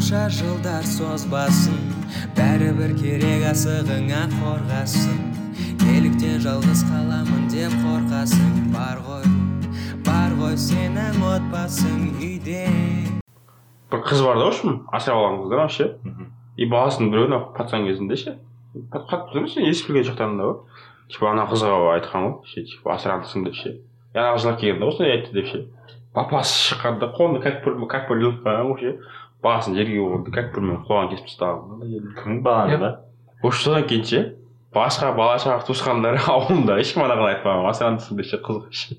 қанша жылдар созбасын бәрібір керек асығыңа қорғасын. Неліктен жалғыз қаламын деп қорқасың бар ғой бар ғой сенің отбасың үйде. Бір қыз бар да в общем асырап алған қыздар вообще и баласын біреуіне пацан кезінде ше. Қатты емес есі білген шақтарында ғой типа ана қызға айтқан ғой ше типа асырандысың деп ше. И ана қыз жылап келген да осылай айтты деп ше. Папасы шыққанда қолына как бір как бір басын жерге қойды как бірмен құлағын кесіп тастаған кім баланы ба в общем содан кейін ше басқа бала шаға туысқандары ауылында ешкім анаған айтпаған асырандысың деп ше қызға ше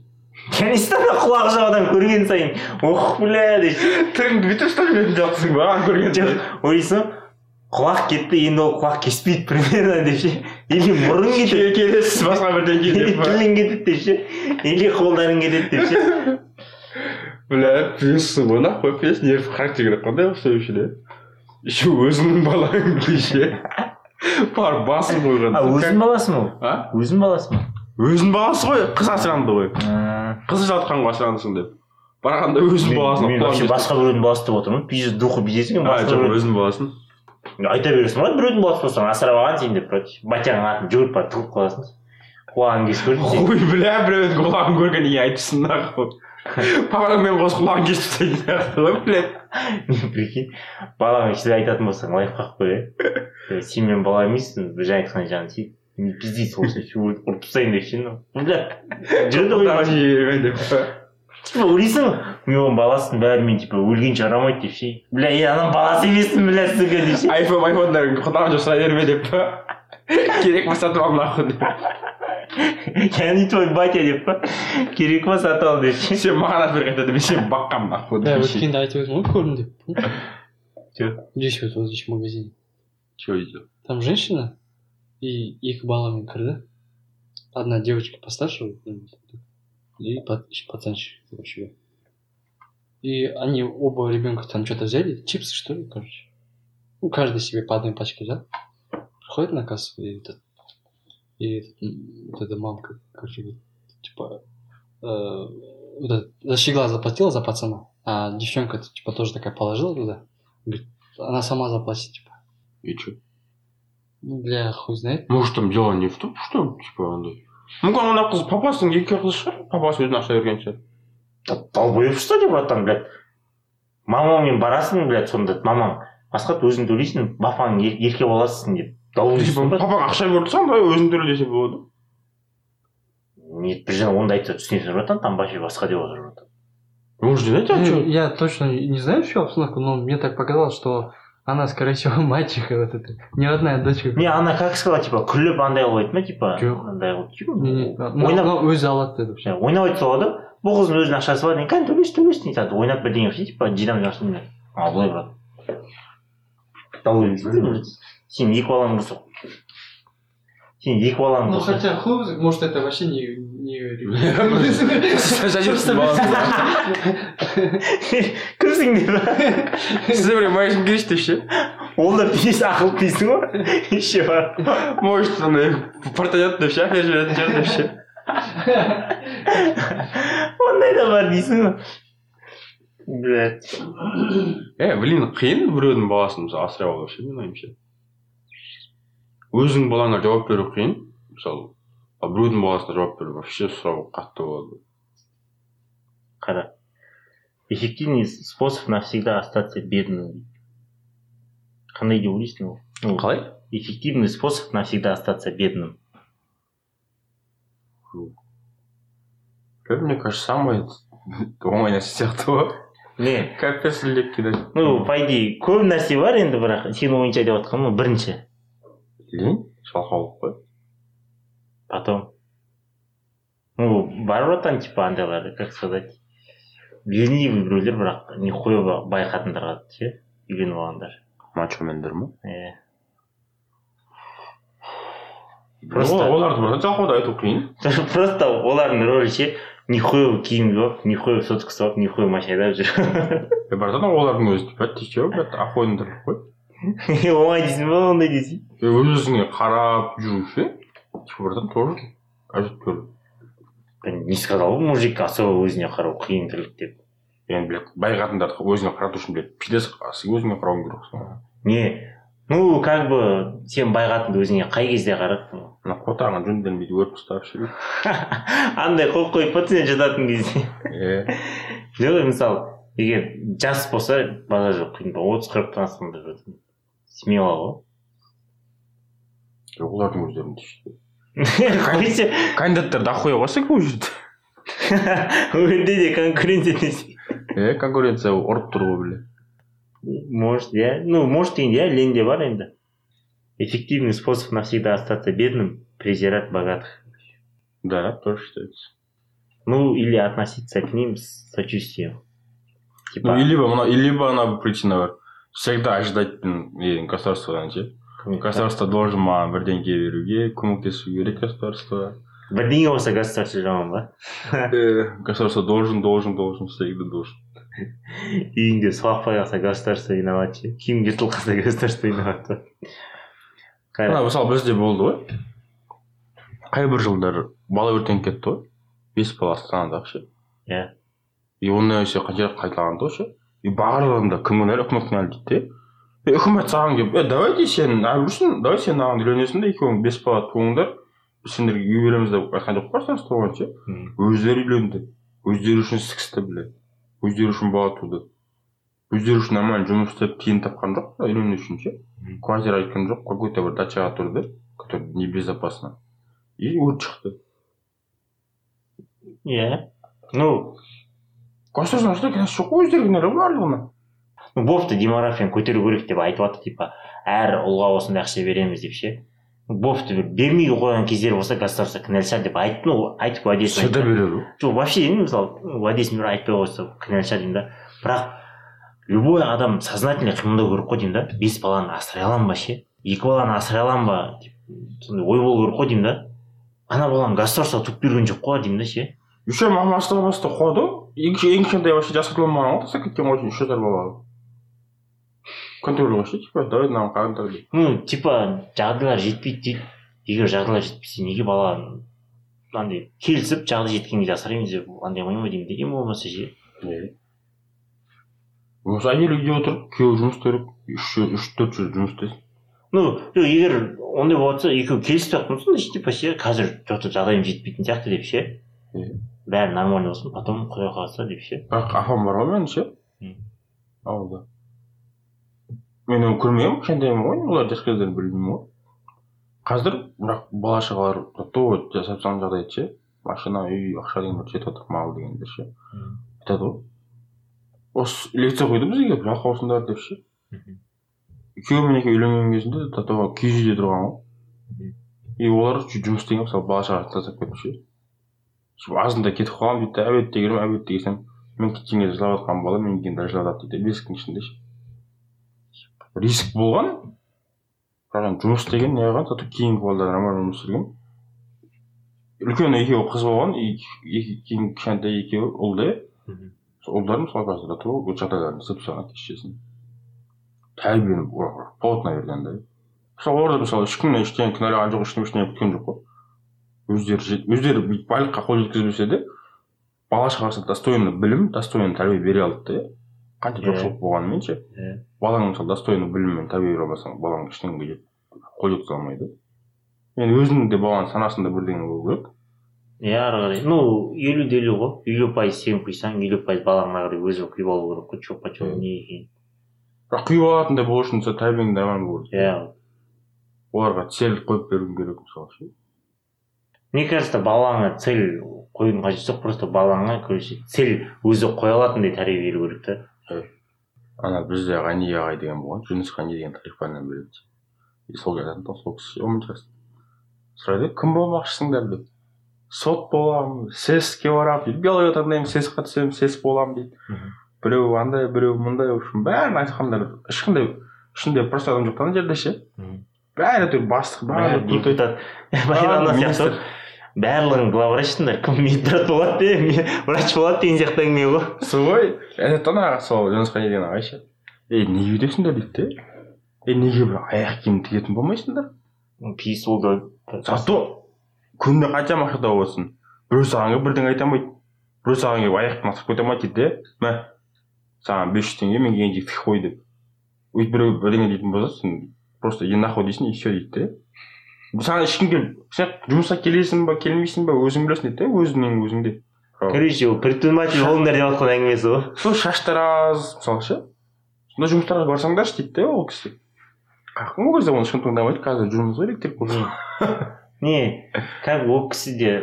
афганистанда құлағы жоқ адам көрген сайын ох бля деп тіліңді бүйтіп ұстап жүретін жоқсың ба ана көрген сайын ойлайсың құлақ кетті енді ол құлақ кеспейді примерно деп ше или мұрын кетеді Ке- келесіз басқа бірдеңе деп тілің кетеді деп ше или қолдарың кетеді деп ше бля плюссың ғой нахуй плюс нерв характер керек қандай все еще өзіңнің балаң ше барып басын қойған. а өзің баласы ма ол? А? Өзің баласы ма? Өзінің баласы ғой қыз асыранды ғой. Қызы жатқан ғой асырандысың деп. Барғанда өзінің баласына мен вообще басқа біреудің баласы деп отырмын. Пиздец духы басқа жоқ өзінің баласын. Айта бересің ғой біреудің баласы болсаң асырап алған сен деп короче батяның атын жүгіріп барып тығып қаласың. Құлағын кесіп көрдім сен. Ой бля біреудің құлағын көргеннен кейін айтыпсың нахуй папаңмен қосып құлағын кесіп тастайтын сияқты ғой блядь. Прикинь. Балаңа ештеңе айтатын болсаң лайфхак қой иә сен менің балам емессің жаңа айтқан жағын сен не пизди солнце ұрып тастайын деп ше бля жүрді ғой. Деп типа ойлайсың ғой. Мен оның баласын бәрімен типа өлгенше арамайды деп ше. Бля е анам баласы емеспін бля сука деп ше. айфон айфондар жоқ сұрай берме деп. Па керек сатып ал нахуй деп я не твой батя деп па керек па сатып ал деп ше сен маған әпер қайтады мен сені баққанмын нахуй да деп ше. өткенде айтып едім ғой көрдім деп Чё? здесь вот вот здесь в магазине че видел там женщина и екі баламен кірді одна девочка постарше и пат- еще пацанчик короче и они оба ребенка там что-то взяли чипсы что ли короче ну каждый себе по одной пачке взял приходит на кассу и этот и этот, м, вот эта мамка короче говорит, типа э, вот это, за щегла заплатила за пацана а девчонка типа тоже такая положила туда говорит она сама заплатит типа и че ну, бля, хуй знает. может там дело не в том что типа андай мүмкін ана қыз папасының екі қызы шығар папасы өзіне ақша берген шығар долбоеб что деп жатырмын блядь мамаңмен барасың блядь сонда мамаң басқа өзің төлейсің папаң ер- еркек баласысың деп папаң ақша берді сонда өзің төле десе болады. Нет бір жағынан онда айтса түсіне тұрып жатқан там вообще басқа деп жатыр может не Ну, че я точно не знаю всю обстановку, но мне так показалось, что она, скорее всего, мачеха вот эта, не родная дочка. не ана как сказала типа күліп андай қылып ма типа Жоқ. андай қылып типа, өзі алады деді ойнап айтса ғой да бұл қыздың өзінің ақшасы бар кәне төлейсің төлейсің дейді ойнап бірдеңе қылсын типа жинап жасын а былай брат. Сен екі балаң болса сен екі балаң Ну, болса хотя, хуй, знает, может, это вообще не... не... Садишься баласы кімсің деп сізде біреу магазин кіріш деп ше ол да пиздец ақылды дейсің ғой еще бар может андай портанет деп ше әпер жіберетін шығар деп ше ондай да бар дейсің ғой блять е блин қиын біреудің баласын мысалы асырап алу ше менің ойымша өзіңнің балаңа жауап беру қиын. Мысалы ал біреудің баласына жауап беру вообще сұрау қатты болады. Қара. Эффективный способ навсегда остаться бедным. Қандай деп ойлайсың ол? Қалай? эффективный способ навсегда остаться бедным. Мне кажется самый оңай нәрсе сияқты ғой. Не. Капец кидать ну по идее көп нәрсе бар енді бірақ сенің ойынша деп жатқаным бірінші. Лень жалқаулық қой потом ну бар ғой там типа андайлар как сказать ленивый біреулер бірақ нихуя бай қатындарға ше үйленіп алғандар мачомендер ма иә просто Просто- оларды жалқауда айту қиын просто олардың рөлі ше нихуя киініп алып нихуя соткасы алып нихуя машина айдап жүр братан олардың өзі типа ты че блядь охуенный ғой оңай дейсің ба ондай дейсің е өзіңе қарап жүру ше братан тоже әжептәуір не сказал бы мужик особо өзіне қарау қиын тірлік деп енді блядь бай қатындарды өзіңе қарату үшін блядь пидас өзіңе қарауың керексің не ну как бы сен бай қатынды өзіңе қай кезде қараттың мына қотағын жөнделмейді өріп тастап ше андай қойып қойып па сен жататын кезде иә жоқ мысалы егер жас болса базар жоқ қиын отыз қырықтан асқанда жатыр смело жоқ олардың өздерінде ше ғой қойшы кандидаттар дохуя ғой сол ол жерде онда де конкуренция десе иә конкуренция ұрып тұр ғой бля может иә ну может дегенде иә ленде бар енді эффективный способ навсегда остаться бедным презирать богатых да тоже считается ну или относиться к ним с сочувствием ну типа и либо мына и либо ана бір причина бар всегда ожидать не государстводан ше государство должен маған бірдеңке беруге көмектесу керек государство. Бірдеңе болса государство жаман ба государство должен должен должен всегда должен. Үйіңде су ақпай қалса государство виноват ше киім жыртылып қалса государство виноват па мына мысалы бізде болды ғой қайбір жылдары бала өртеніп кетті ғой бес бала астанадағы ше иә и ондай нәрсе қанша қайталанды ғой ше и барлығында кім кінәлі үкімет кінәлі дейді де үкімет саған келіп е давайте сен жүрсің давай сен маған үйленесің де екеуің бес бала туыңдар біз сендерге үй береміз деп айтқан жоқ қой станция оған ше өздері үйленді өздері үшін сікісті біле өздері үшін бала туды өздері үшін нормально жұмыс істеп тиын тапқан жоқ үйлену үшін ше квартира айтқан жоқ какой то бір дачаға тұрды который небезопасно и өрт шықты иә ну государственный ешқандай кінәсі жоқ қой өздері кінәлі ғой барлығына ну бопты демографияны көтеру керек деп айтып жатыр типа әр ұлға осындай ақша береміз деп ше. Бопты бір бермей қойған кездер болса государство кінәлі шығар деп айтып ну айтып уәдесін всегда айтты. береді. Ғой жоқ вообще деймін мысалы уәдесін бір айтпай қойса кінәлі шығар деймін да. Бірақ любой адам сознательно қимылдау керек қой деймін да. Бес баланы асырай аламын ба ше? Екі баланы асырай аламын ба? Деп сондай ой болу керек қой деймін да. Ана баланы государство туып берген жоқ қой деймін да ше. Еще мамасы баста қуады ғой кішкентай вообще жасқа толмаған ғой ғой үш жасар бала контроль ше типа давай мынаны қағыңдар деп ну типа жағдайлар жетпейді дейді егер жағдайлар жетпесе неге бала андай келісіп жағдай жеткен кезде асыраймыз деп андай қоймай ма деймін да ең болмаса ше осы әйел үйде отырып күйеуі жұмыс істеп үш үш төрт жыл жұмыс істесін ну жоқ егер ондай болатын екеуі келісіп жатқан болса типа ше қазір что жағдайым жетпейтін сияқты деп ше. Бәрі нормально болсын потом құдай қаласа деп ше. Бірақ апам бар ғой менің ше? Ауылда мен оны көрмегенмін кішкентаймын ғой олар жас кездерін білмеймін ғой. Қазір бірақ бала шағалар то жасап салған жағдайды ше. Машина үй ақша дегендер жетіп жатыр мал дегендер ше. Айтады ғой. Осы лекция қойды бізге келіп жалқаусыңдар деп ше. Күйеуі мен екеуі үйленген кезінде до того киіз үйде тұрған ғой. И олар жұмыс істеген мысалы бала шағасын тастап кетіп ше. Азында кетіп қаламын дейді да обедте келемін обедте келсем мен кеткен кезде жылап жатқан бала мен келгенде жылап жатыр дейді бесіктің ішінде ше риск болған бірақ енді жұмыс істеген не қылған зато кейінгі балдар нормально жұмыс істеген үлкен екеуі қыз болған кейін кішкентай екеуі ұл да Мгм. сол ұлдар мысалы қазір ол жағдайларын істеп тастаған кешесін тәрбиені плотно берген да мысалы оларда мысалы ешкімнен ештеңе кінәлаған жоқ ешкім ештеңе күткен жоқ қой өздері өздері бүйтіп байлыққа қол жеткізбесе де бала шағасына достойный білім достойный тәрбие бере алды да иә. Қанша Иә. жоқшылық болғанымен ше Иә. балаң мысалы достойный білім мен тәрбие бере алмасаң балаң ештеңеге қол жеткізе алмайды. Енді өзінің де баланың санасында бірдеңе болу керек. Иә ары қарай. Ну елу де елу ғой. Елу пайыз сен құйсаң елу пайыз балаңа қарай өзі құйып алу керек қой чопа чоп Иә. не екенін бірақ құйып алатындай болу үшін сен тәрбиең нормально болу керек. Иә. Оларға цель қойып беруің керек мысалы ше мне кажется балаңа цель қоюдың қажеті жоқ просто балаңа короче цель өзі қоя алатындай тәрбие беру керек та ана бізде ғани ағай деген болған жүніс ғани деген тарих пәнінен береді. И сол айтатын тұғын сол кісі сұрайды. Кім болмақшысыңдар? деп. Сот боламын сэс ке барамын дейді. Биология таңдаймын сэс қа түсемін сэс боламын дейді. Біреу андай біреу мындай в общем бәрін айтқандар ешқандай ішінде просто адам жоқ та ана жерде ше. Бәрі әйтеуір бастық бәрі барлығың главврачтыңдар кім медбрат болады де врач болады деген сияқты әңгіме ғой? Сол ғой айтады да ана сол ғани деген ағай ше ей неге өйтесіңдер дейді де? Е неге бір аяқ киім тігетін болмайсыңдар? Пиіс болды зато күніне қанша ақша тауып отырсың біреу саған келіп бірдеңе айта алмайды. Біреу саған келіп аяқтан асырып кете алмайды дейді де. Мә саған бес жүз теңге мен келген жерге тік қой деп. Өйтіп біреу бірдеңе дейтін болса сен просто иди нахуй дейсің и все дейді де. Саған ешкім кел сен жұмысқа келесің ба келмейсің ба өзің білесің дейді да өзіңнің өзіңде короче ол предприниматель болыңдар деп жатқан әңгімесі ғой сол шаштар аз мысалы ше. Сондай жұмыстарға барсаңдаршы дейді да ол кісі. Қақың ол кезде оны ешкім тыңдамайды қазір жұмыс керек деп не как ол кісі де.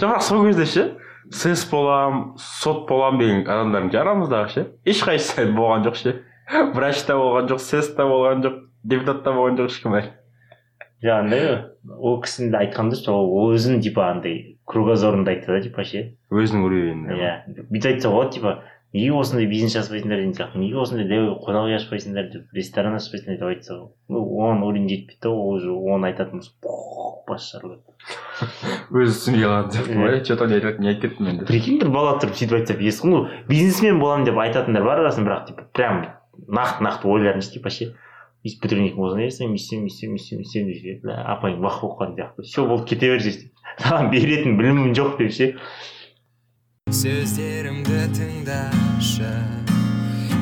Жоқ сол кезде ше сэс болам сот болам деген адамдардың ше арамыздағы ше ешқайсысы болған жоқ ше. Врач та болған жоқ сэс та болған жоқ депутат та болған жоқ ешкім. Әлі жоқ андай ғой. Ол кісінің де айтқан дұрыс ол өзін типа андай кругозорында айтты да типа ше. Өзінің уровенінде иә. Бүйтіп айтса болады типа неге осындай бизнес ашпайсыңдар деген сияқты неге осындай дәу қонақ үй ашпайсыңдар деп ресторан ашпайсыңдар деп айтса оған уровень жетпейді да ол уже оны айтатын болса бас жарылады өзі түсінбей қалатын сияқты Иә. ғой че то не айтады не айтып кеттім мен деп прикинь бір бала тұрып сөйтіп айтса ес ну бизнесмен боламын деп айтатындар бар арасында бірақ типа прям нақты нақты ойларынша типа ше. Өйстіп бітіргеннен кейін осындай жасаймын өйтсем өйтсем өйтсем өйтсем деп ше апайың бақ болып қалған сияқты все болды кете бер десе саған беретін білімім жоқ деп ше сөздерімді тыңдашы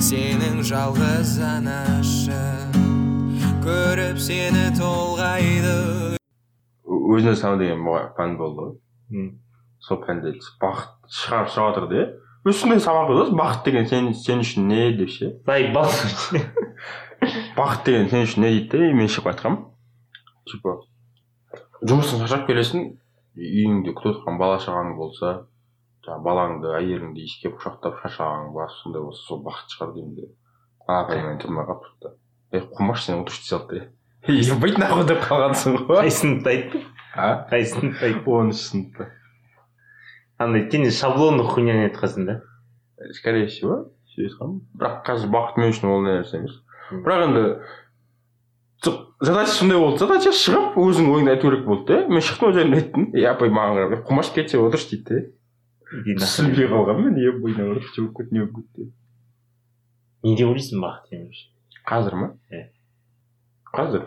сенің жалғыз анашың көріп сені толғайды. Өзіне сана деген пән болды ғой. Сол пәнде бақыт шығарып шығып жатыр да өзі сондай сабақ бақыт деген сен сен үшін не деп ше? бақыт деген сен үшін не дейді да мен шығып айтқанмын типа жұмыстан шаршап келесің үйіңде күтіп отырған бала шағаң болса жаңағы балаңды әйеліңді иіскеп құшақтап шаршағаның бар сондай болса сол бақыт шығар деймін де. Апай мені тұрмай қалып тұрды да ей қумашы сен отыршы дей салды ебать нахуй деп қалғансың ғой. Қай сыныпта айтты а? Қай сыныпта айтты оныншы сыныпта. Андай сен шаблонный хуйняны айтқансың да? Скорее всего сөйтіп айтқанмын бірақ қазір бақыт мен үшін ол нәрсе емес. Бірақ енді задача сондай болды задача шығып өзің ойыңды айту керек болды да мен шықтым өз өзіме айттым ей апай маған қарап "Ей, қумашы кетсе отыршы дейді нахуй. түсінбей қалғанмын мен ебой наоборот че болып кетті не болып кетті не деп ойлайсың бақыт демекші қазір ма Иә. қазір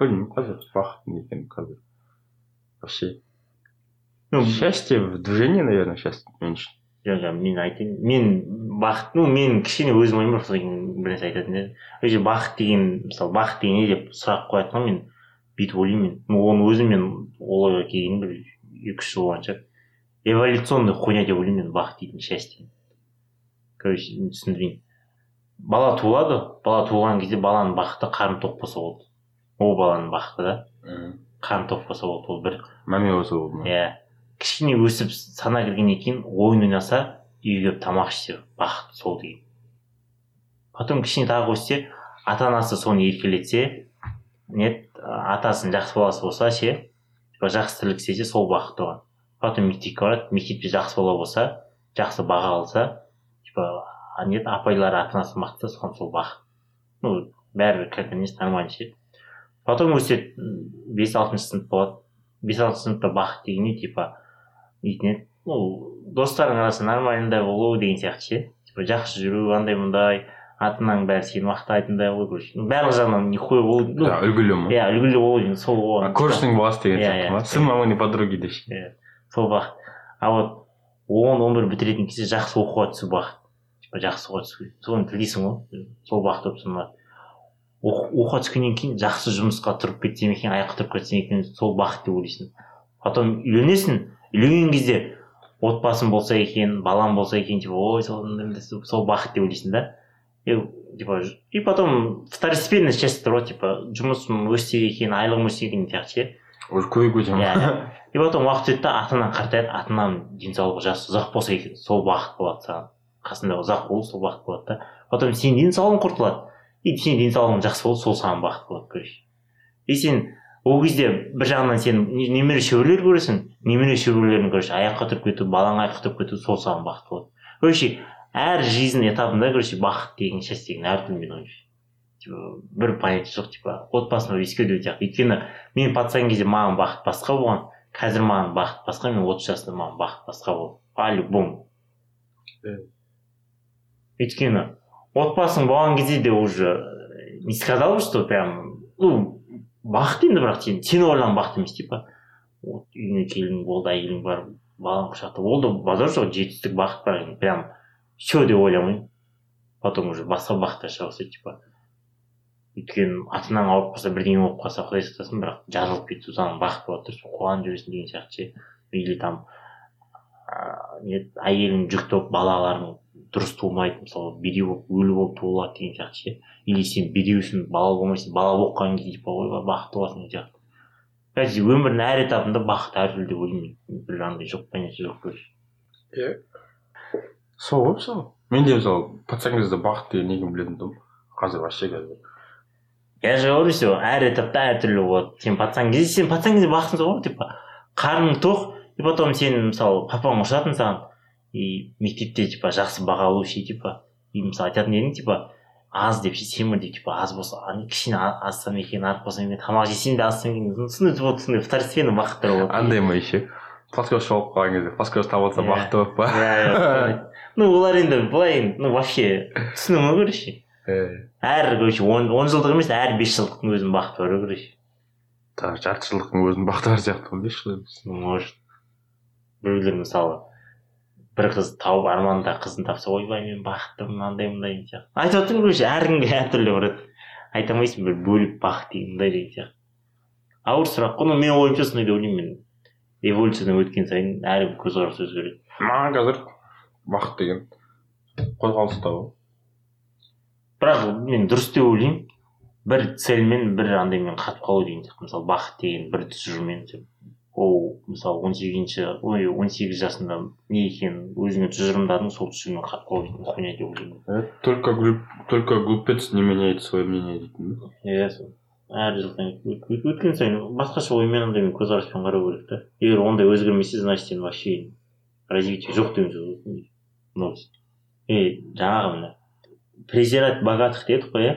білмеймін қазір бақыт не екенін қазір вообще ну счастье в движении наверное счастье мен үшін жоқ мен айтайын мен бақыт ну мен кішкене өзім ойым бар содан кейін бір нәрсе айтатын едім. Вообще бақыт деген мысалы бақыт деген не деп сұрақ қоятын мен бүйтіп ойлаймын мен. Ну оны өзім мен ол ойға келгенім бір екі үш жыл болған шығар. Эволюционный хуйня деп ойлаймын мен бақыт дейтін счастье. Короче түсіндірейін. Бала туылады бала туылған кезде баланың бақыты қарны тоқ болса болды. Ол баланың бақыты да. Қарны тоқ болса болды ол бір. Мәме болса болды ма? Иә. Кішкене өсіп сана кіргеннен кейін ойын ойнаса үйге келіп тамақ ішсе бақыт сол деген. Потом кішкене тағы өссе ата анасы соны еркелетсе не атасының жақсы баласы болса ше жақсы тірлік істесе сол бақыт оған. Потом мектепке барады мектепте жақсы бала болса жақсы баға алса типа не апайлары ата анасын мақтаса соған сол бақыт ну бәрібір как несі нормально ше. Потом өседі бес алтыншы сынып болады. Бес алтыншы сыныпта бақыт деген не типа дейтін еді ну достарың арасында нормальный болу деген сияқты ше? Типа жақсы жүру андай мындай ата анаң бәрі сені мақтайтындай ғой короче ну барлық жағынан нихуя болу ну үлгілі ма? Иә үлгілі болу деген сол оған көршінің баласы деген Иә, сияқты иә. ма? Сын мамыни подруги деп ше сол бақыт а вот он он бір бітіретін кезде жақсы оқуға түсу бақыт типа жақсы оқуға түсу соны тілейсің ғой. Сол бақыт болып саналады Оқу- оқуға түскеннен кейін жақсы жұмысқа тұрып кетсем екен аяққа тұрып кетсем екен сол бақыт деп ойлайсың. Потом үйленесің үйленген кезде отбасым болса екен балам болса екен типа ой сол сол бақыт деп ойлайсың да. И типа и потом второстепенная часть тұр ғой типа жұмысым өссе екен айлығым өссе екен деген сияқты ше. Уже көбейіп кетеді иә ма? Иә. и потом уақыт өтті да ата анаң қартаяды ата ананың денсаулығы жасы ұзақ болса екен сол бақыт болады саған. Қасында ұзақ болу сол бақыт болады да. Потом сенің денсаулығың құртылады. И сенің денсаулығың жақсы болды сол саған бақыт болады короче. И сен ол кезде бір жағынан сен не- немере шөберелер көресің немере шөберелерің короче аяққа тұрып кету балаң аяққа тұрып кету сол саған бақыт болады. Короче әр жизнь этабында короче бақыт деген счастье деген әртүрлі менің ойымша типа бір понятие жоқ типа отбасына еске өте сияқты. Өйткені мен пацан кезде маған бақыт басқа болған қазір маған бақыт басқа мен отыз жасымда маған бақыт басқа болды. По любому Иә. өйткені отбасың болған кезде де уже не сказал бы что прям ну бақыт енді бірақ сен сен ойлаған бақыт емес типа вот үйіңе келдің болды әйелің бар балаң құшақта болды. Базар жоқ жетістік бақыт бірақ енді прям все деп ойламаймын потом уже басқа бақытқа шыға бастайды типа өйткені ата анаң ауырып қалса бірдеңе болып қалса құдай сақтасын бірақ жазылып кетсе саған бақыт болады да қуанып жүресің деген сияқты ше. Или там ыыы не әйелің жүкті болып балаларың дұрыс тумайды мысалы бедеу болып өлі болып туылады деген сияқты ше. Или сен бедеусің бала болмайсың бала болып қалған кезде типа ойбай бақытты боласың деген сияқты. Короче өмірдің әр этапында бақыт әртүрлі деп ойлаймын мен. Бір андай жоқ понятие жоқ короче. Сол ғой мысалы мен де мысалы пацан кезде бақыт деген негені білетін тұғым қазір вообще қазір. Я же говорю все әр этапта әртүрлі болады. Сен пацан кезде сен пацан кезде бақытсың ғой типа. Қарның тоқ и потом сен мысалы папаң ұрысатын саған. И мектепте типа жақсы баға алу ше типа и мысалы айтатын едің типа аз деп ше семір деп типа аз болса кішкене азсам екен артық болсам екен тамақ жесем де азсам екен сондай вот сондай второстепенный бақыттар болады. Андай ма еще? Плоскость болып қалған кезде плоскость табылса Иә. бақытты болып па? Иә иә ну олар енді былай енді ну вообще түсіну ғой короче әр короче он он жылдық емес әр бес жылдықтың өзінің бақыты бар ғой короче жарты жылдықтың өзінің бақыты бар сияқты он бес жыл емес. Может біреулер мысалы бір қыз тауып арманында қызын тапса ойбай мен бақыттымын мынандай мындай деген сияқты. Айтып отырмын короче әркімге әртүрлі бір айта алмайсың бір бөліп бақыт деген мындай деген сияқты. Ауыр сұрақ қой но менің ойымша сондай деп ойлаймын мен. Эволюциядан өткен сайын әрбір көзқарас өзгереді. Маған қазір бақыт деген қозғалыста ғой бірақ мен дұрыс деп ойлаймын. Бір цельмен бір андаймен қатып қалу деген сияқты. Мысалы бақыт деген бір тұжырыммен ол мысалы он сегізінші ой он сегіз жасында не екенін өзіңе тұжырымдадың сол тұжырыммен қатып қалу дейтін хуйня деп ойлаймын. Э, только глуп только глупец не меняет свое мнение дейтін ба иә сол әр жылдан өт- өт- өткен сайын басқаша оймен андаймен көзқараспен қарау керек та. Егер ондай өзгермесе значит сен вообще развитие жоқ деген сөз ғой и жаңағы мына презирать богатых дедік қой иә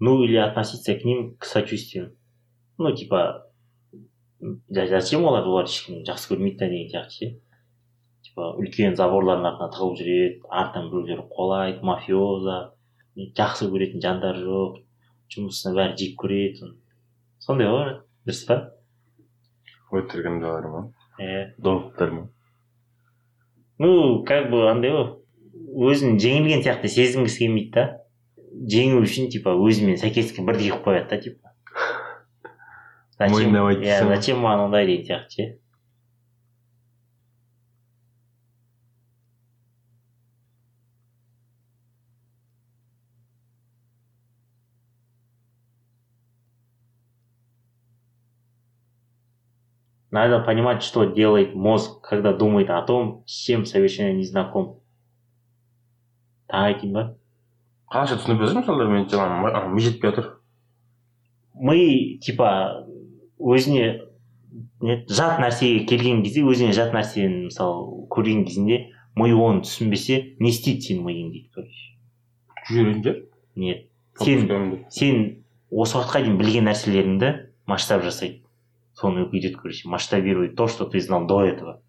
ну или относиться к ним к сочувствием ну типа за- зачем олар олар ешкім жақсы көрмейді да деген сияқты ше. Типа үлкен заборлардың артына тығылып жүреді артынан біреулер қуалайды мафиоза жақсы көретін жандар жоқ жұмысына бәрі жек көреді сондай ғой дұрыс па? Өтіргендер ма? Иә долықтар ма? Ну как бы андай ғой. Өзін жеңілген сияқты сезінгісі келмейді да. Жеңу үшін типа өзімен сәйкестікке бірдей қылып қояды да типа. Мойындамайды иә дейсің ғой. зачем маған ондай деген сияқты ше Надо понимать, что делает мозг, когда думает о том, с чем совершенно не знаком. тағы айтайын ба қалайша түсініп берсең мысалы мен жаңағы ми жетпей жатыр ми типа өзіне не жат нәрсеге келген кезде өзіне жат нәрсені мысалы көрген кезінде ми оны түсінбесе не істейді сенің миың дейді короче жүрегінде? Нет сен сен осы уақытқа дейін білген нәрселеріңді масштаб жасайды. Соны өйтеді короче масштабирует то что ты знал до этого.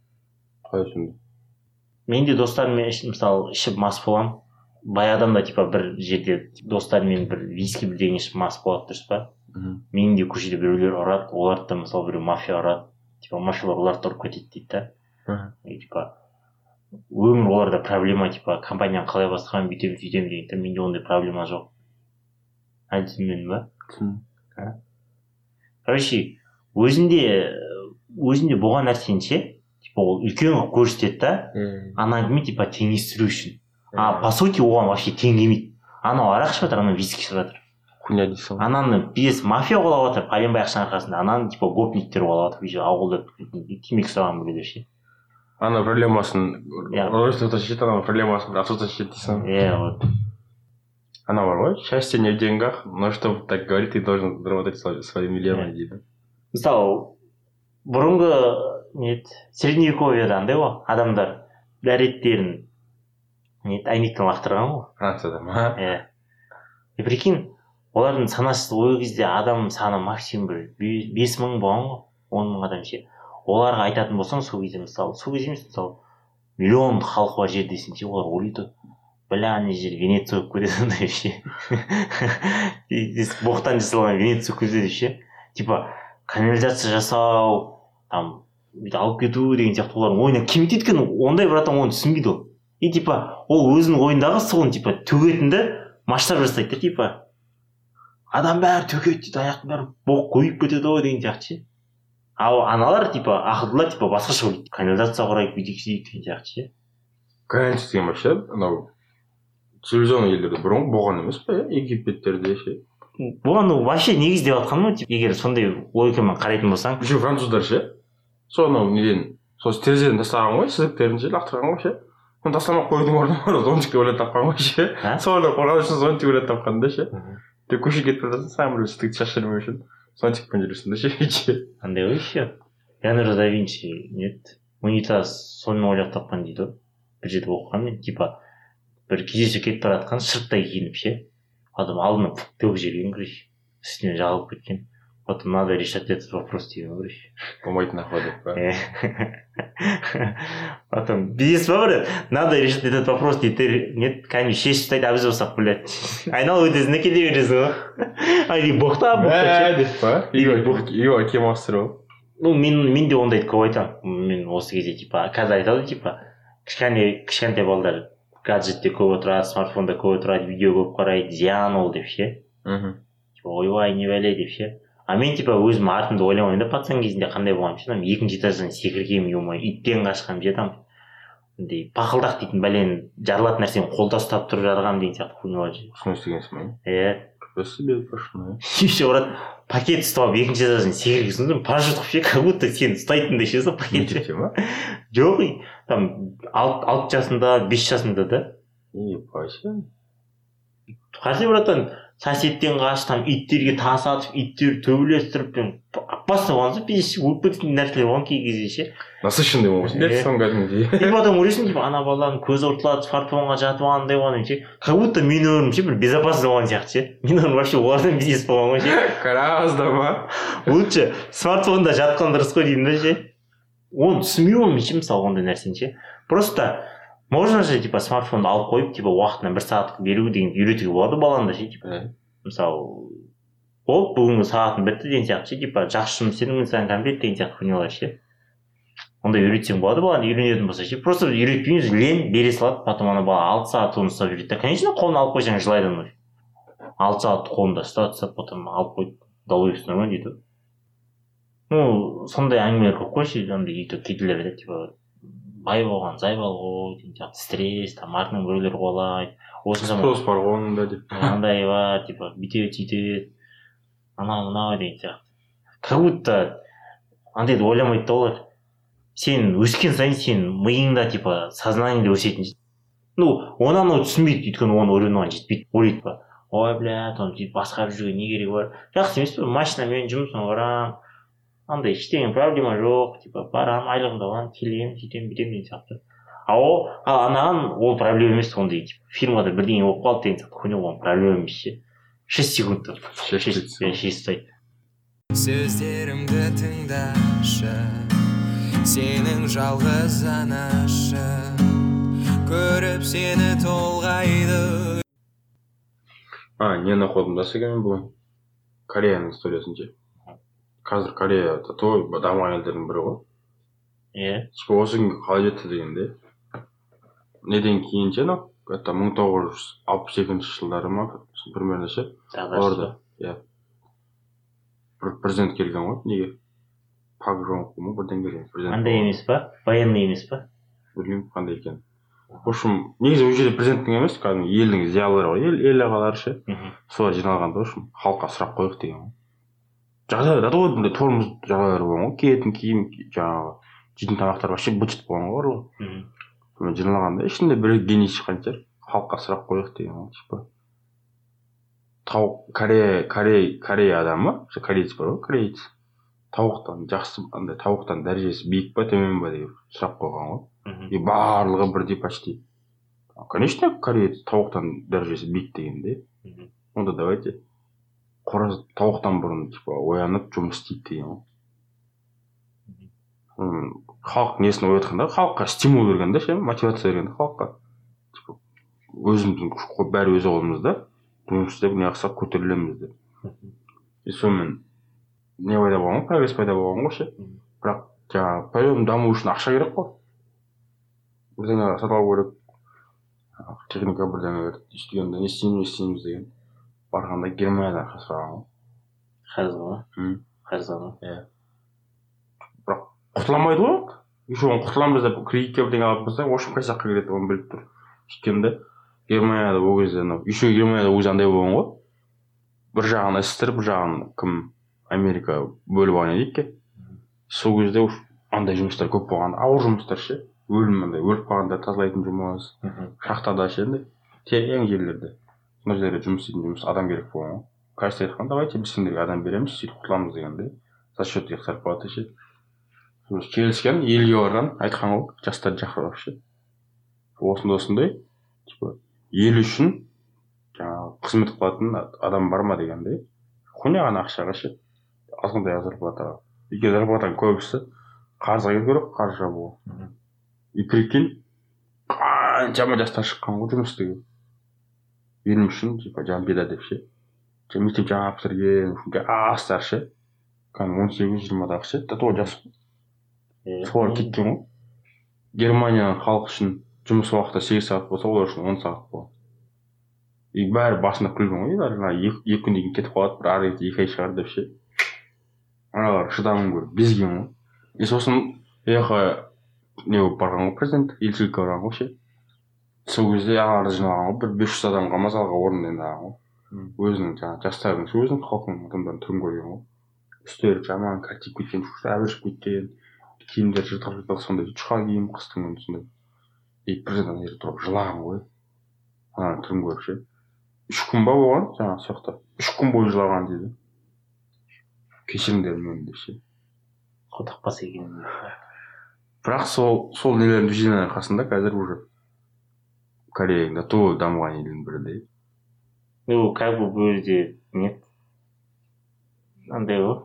Мен де достарыммен мысалы ішіп мас боламын. Бай адам да типа бір жерде достарымен бір виски бірдеңе ішіп мас болады дұрыс па? Мхм. мені де көшеде біреулер ұрады оларды да мысалы біреу мафия ұрады типа мафиялар оларды ұрып кетеді дейді да. Мхм. и типа өмір оларда проблема типа компанияны қалай басқарамын бүйтемін сөйтемін деген да менде ондай проблема жоқ. Әлі түсінбедің ба? Түсіндім. Короче өзінде өзінде болған нәрсені ше типа ол үлкен қылып көрсетеді да анаңмен типа теңестіру үшін. А по сути оған вообще тең келмейді. Анау арақ ішіп жатыр анау виски ішіп жатыр хуйня дейсің ғой ананы пьес мафия қуалап жатыр пәленбай ақшаның арқасында ананы типа гопниктер қуалап жатыр ауылда темекі ұстаған біреулер ше ана проблемасын Иә. уродство тащит ана проблемасын отсюда тащит дейсің иә вот ана бар ғой счастье не в деньгах но чтобы так говорить ты должен заработать свои миллионы дейді мысалы бұрынғы не еді средневековьеда андай ғой адамдар дәреттерін не еді әйнектен лақтырған ғой францияда ма иә и прикинь олардың санасы ол кезде адам саны максимум бір бе- бес мың болған ғой он мың адам ше. Оларға айтатын болсаң сол кезде мысалы сол кезде емес мысалы миллион халық бар жер десең ше олар ойлайды бля ана жер венеция болып кетеді андай ше. Боқтан жасалған венеция болып кетеді ше. Типа канализация жасау там бүйтіп алып кету деген сияқты олардың ойына келмейді өйткені ондай братан оны түсінбейді ол. И типа ол өзінің ойындағы суын типа төгетін да масштаб жасайды да типа. Адам бәрі төгеді дейді аяқтың бәрі боқ көбейіп кетеді ғой деген сияқты ше. Ал аналар типа ақылдылар типа басқаша ойлайды канализация құрайық бүйтейік сөйтейік деген сияқты ше. Канализация деген вообще анау цивилизованный елдерде бұрын болған емес па иә? Египеттерде ше. Бұған ну вообще негіз деп жатқаным ғой типа. Егер сондай логикамен қарайтын болсаң. Еще француздар ше. Сол анау неден сол терезеден тастаған ғой сызықтерін ше лақтырған ғой ше. Соны тастамай қоюдың орнына зонтик ойлап тапқан ғой ше. Солардан қорғану үшін зонтик ойлап тапқан да ше. Көшеге кетіп бара жатсың саған біреу стык шашып жібермеу үшін зонтикпен жүресің да ше ше андай ғой еще леонардо да винчи не еді унитаз сонымен ойлап тапқан дейді ғой бір жерде оқығанмын мен типа бір кездесу кетіп бара жатқан шырттай киініп ше адам алдына төгіп жіберген короче үстіне жағылып кеткен потом надо решать этот вопрос деген короче болмайтын ахуал деп па потом бизнес бір надо решить этот вопрос дейді не кәдімгі шешіп тастайды а біз болсақ блядь айналып өтесің да кете бересің ғой ай боқтап боқтап деп па үйге киім ауыстырып ну мен мен де ондайды көп айтамын мен осы кезде типа қазір айтады типа кішкене кішкентай балдар гаджетте көп отырады смартфонда көп отырады видео көп қарайды зиян ол деп ше мхм ойбай не бәле деп ше а мен типа өзім артымды ойламаймын да пацан кезінде қандай болғанымды ше там екінші этаждан секіргенмін е мое иттен қашқанмын ше там андай пақылдақ дейтін бәлені жарылатын нәрсені қолда ұстап тұрып жарғанмын деген сияқты хуйнялар смысле дегенсің ба иә себе пошла еще брат пакет ұстап алып екінші этаждан секіргенсің соң парашют қылып ше как будто сені ұстайтындай ше сол мектепте ма? Жоқ там алты жасында бес жасында да. Ебать қарсы братан соседтен қаш там иттерге тас атып иттер төбелестіріп болған соң пиздец өліп кететін нәрселер болған кей кезде ше насыщенный деді соны кәдімгідей и потом ойлайсың типа ана баланың көзі ұртылады смартфонға жатып алғандай болғаннан ше. Как будто менің өмірім ше бір безопасный болған сияқты ше. Менің өмірім вообще олардан бизнес болған ғой ше. Гораздо ма? Лучше смартфонда жатқан дұрыс қой деймін да ше. Оны түсінбеймін мен ше мысалы ондай нәрсені ше. Просто можно же типа смартфонды алып қойып типа уақытына бір сағат беру деген үйретуге болады баланы да ше типа. Мысалы болды бүгінгі сағатың бітті деген сияқты ше типа. Жақсы жұмыс істедің саған кәмпит деген сияқты хуйнялар ше. Ондай үйретсең болады баланы үйренетін болса ше. Просто үйретпейміз лень бере салады потом ана бала алты сағат оны ұстап жүреді да. Конечно қолына алып қойсаң жылайды ана алты сағат қолында ұстады ұстады потом алып қойды долой нормально дейді ну сондай әңгімелер көп қой ше андай кейделер айтады типа. Бай болған зайбал ғой деген сияқты. Стресс там артынан біреулер қуалайды спрос бар ғой оның да деп. Андай бар типа бүйтеді сөйтеді анау мынау деген сияқты. Как будто андайды ойламайды да олар. Сен өскен сайын сенің миыңда типа сознаниеде өсетін ну оны анау түсінбейді өйткені оны ойлануға жетпейді ойлайды типа ой блядь оны сөйтіп басқарып жүрген не керегі бар жақсы емес пе? Машинамен жұмысыма барамын андай ештеңе проблема жоқ типа барамын айлығымды аламын келемін сөйтемін бүйтемін деген сияқты а ол ал анаған ол проблема емес ондай типа фирмада бірдеңе болып қалды деген сияқты хуйня оған проблема емес ше шесть секундта тастайды сөздерімді тыңдашы сенің жалғыз анашы көріп сені толғайды а нені оқыдым да мен бүгін кореяның историясын ше қазір корея той дамыған елдердің бірі ғой иә типа осы күнге қалай жетті дегенде неден кейін ше анау это мың тоғыз жүз алпыс екінші жылдары ма примерно ше оларда иә бір президент келген ғой неге пак жон ма бірден келген президент андай емес па военный емес па білмеймін қандай екенін в общем негізі ол жерде президенттің емес кәдімгі елдің зиялылары ғой ел, ел ағалары ше солар жиналғанда в общем халыққа сұрақ қояйық деген ғой жағдайлар да ғой мындай тормоз жағдайлар болған ғой киетін киім жаңағы жейтін тамақтар вообще быт болған ғой барлығы мхм жиналғанда ішінде бір гений шыққан шығар халыққа сұрақ қояйық деген ғой типа тауық корея корея корея адамы кореец бар ғой кореец тауықтан жақсы андай тауықтан дәрежесі биік па төмен ба деген сұрақ қойған ғой и барлығы бірдей почти конечно кореец тауықтан дәрежесі биік дегенде мхм онда давайте қораз тауықтан бұрын типа оянып жұмыс істейді деген ғой халық несін оятқан да халыққа стимул берген да ше мотивация берген да халыққа типа өзіміздің бәрі өз қолымызда жұмыс істеп не қылсақ көтерілеміз деп и сонымен не пайда болған ғой прогресс пайда болған ғой ше бірақ жаңағы пойым даму үшін ақша керек қой бірдеңе сатып алу керек техника бірдеңелер істегенде не істейміз не істейміз деген барғанда германиядан ақша сұраған ғой қарызға ма қарызға ма бірақ құтыла алмайды ғой. Еще оны құтыламыз деп кредитке бірдеңе алып барсаң в общем қай жаққа кетеді оны біліп тұр. Сөйткенде германияда ол кезде анау еще германияда өзі андай болған ғой. Бір жағын эстер бір жағын кім америка бөліп алған едік ке сол кезде уж андай жұмыстар көп болған. Ауыр жұмыстар ше. Өлім андай өліп қалғанда тазалайтын жұмыс. Шахтада ше андай. Терең жерлерде. Сондай жерлерде жұмыс істейтін жұмыс адам керек болған ғой кажется айтқан давайте біз сендерге адам береміз сөйтіп құтыламыз дегенде за счет их зарплаты ше келіскен елге барған айтқан ғой жастарды шақырып ше. Осындай осындай. Типа ел үшін жаңағы қызмет қылатын адам бар ма дегенде хуйня ғана ақшаға ше. Азғантай зарплатаға өйткені зарплатаның көбісі қарызға кету керек қарыз жабуға и прикинь қаншама жастар шыққан ғой жұмыс істеуге. Елім үшін типа жан пида деп ше мектеп жаңа бітірген жастар ше кәдімгі он сегіз жиырмадағы ше да тоже жас солар кеткен ғой германияның халқы үшін жұмыс уақыты сегіз сағат болса олар үшін он сағат болған и бәрі басында күлген ғой бәрі ана екі күннен кейін кетіп қалады бір ары кетсе екі ай шығар деп ше аналар шыдамын көріп безген ғой и сосын не болып барған ғой президент елшілікке барған ғой ше сол кезде аналарды жиналған ғой бір бес жүз адамға мазалға орын дайындаған ғой өзінің жаңағы жастардың өзінің халқының адамдардың түрін көрген ғой үстері жаман картиіп кеткен әбіршіп кеткен киімдері жыртық жыртық сондай жұқа киім қыстың күні сондай и президент ана жерде тұрып жылаған ғой ананың түрін көріп ше үш күн ба болған жаңағы сол жақта үш күн бойы жылаған дейді кешіріңдер мені деп ше қотақпас екен бірақ сол сол нелердің движениенің арқасында қазір уже дамыған елдің бірі де ну как бы бұл жерде не андай ғой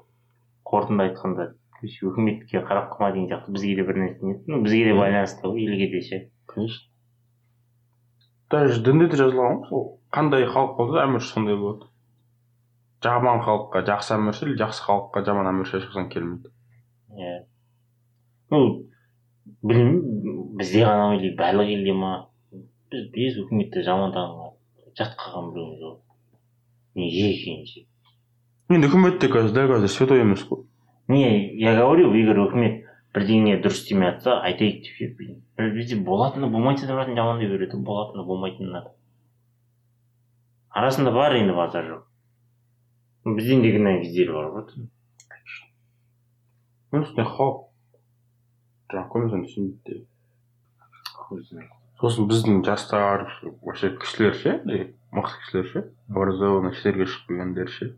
қорытынды айтқанда короче өкіметке қарап қалма деген сияқты бізге де бір нәрсе не ну бізге де байланысты ғой елге де ше конечно даже дінде де жазылған ғой сол қандай халық болса әмірші сондай болады жаман халыққа жақсы әмірші или жақсы халыққа жаман әмірші ешқашан келмейді иә ну білмеймін бізде ғана или барлық елде ма біз без өкіметті жамандағанға жат қалған біреуміз жоқ неге екенін ше енді үкімет те қазір дәл қазір святой емес қой не я говорю егер өкімет бірдеңе дұрыс істемей жатса айтайық деп ше бізде болатыны болмайтын адамдардың жамандай береді болатыны болмайтынына арасында бар енді базар жоқ бізден де кінә везде бар ғой үстіне халық жаңағы түсінбейді сосын біздің жастар вообще кісілер ше андай мықты кісілер ше образованный шетелге шығып келгендер ше.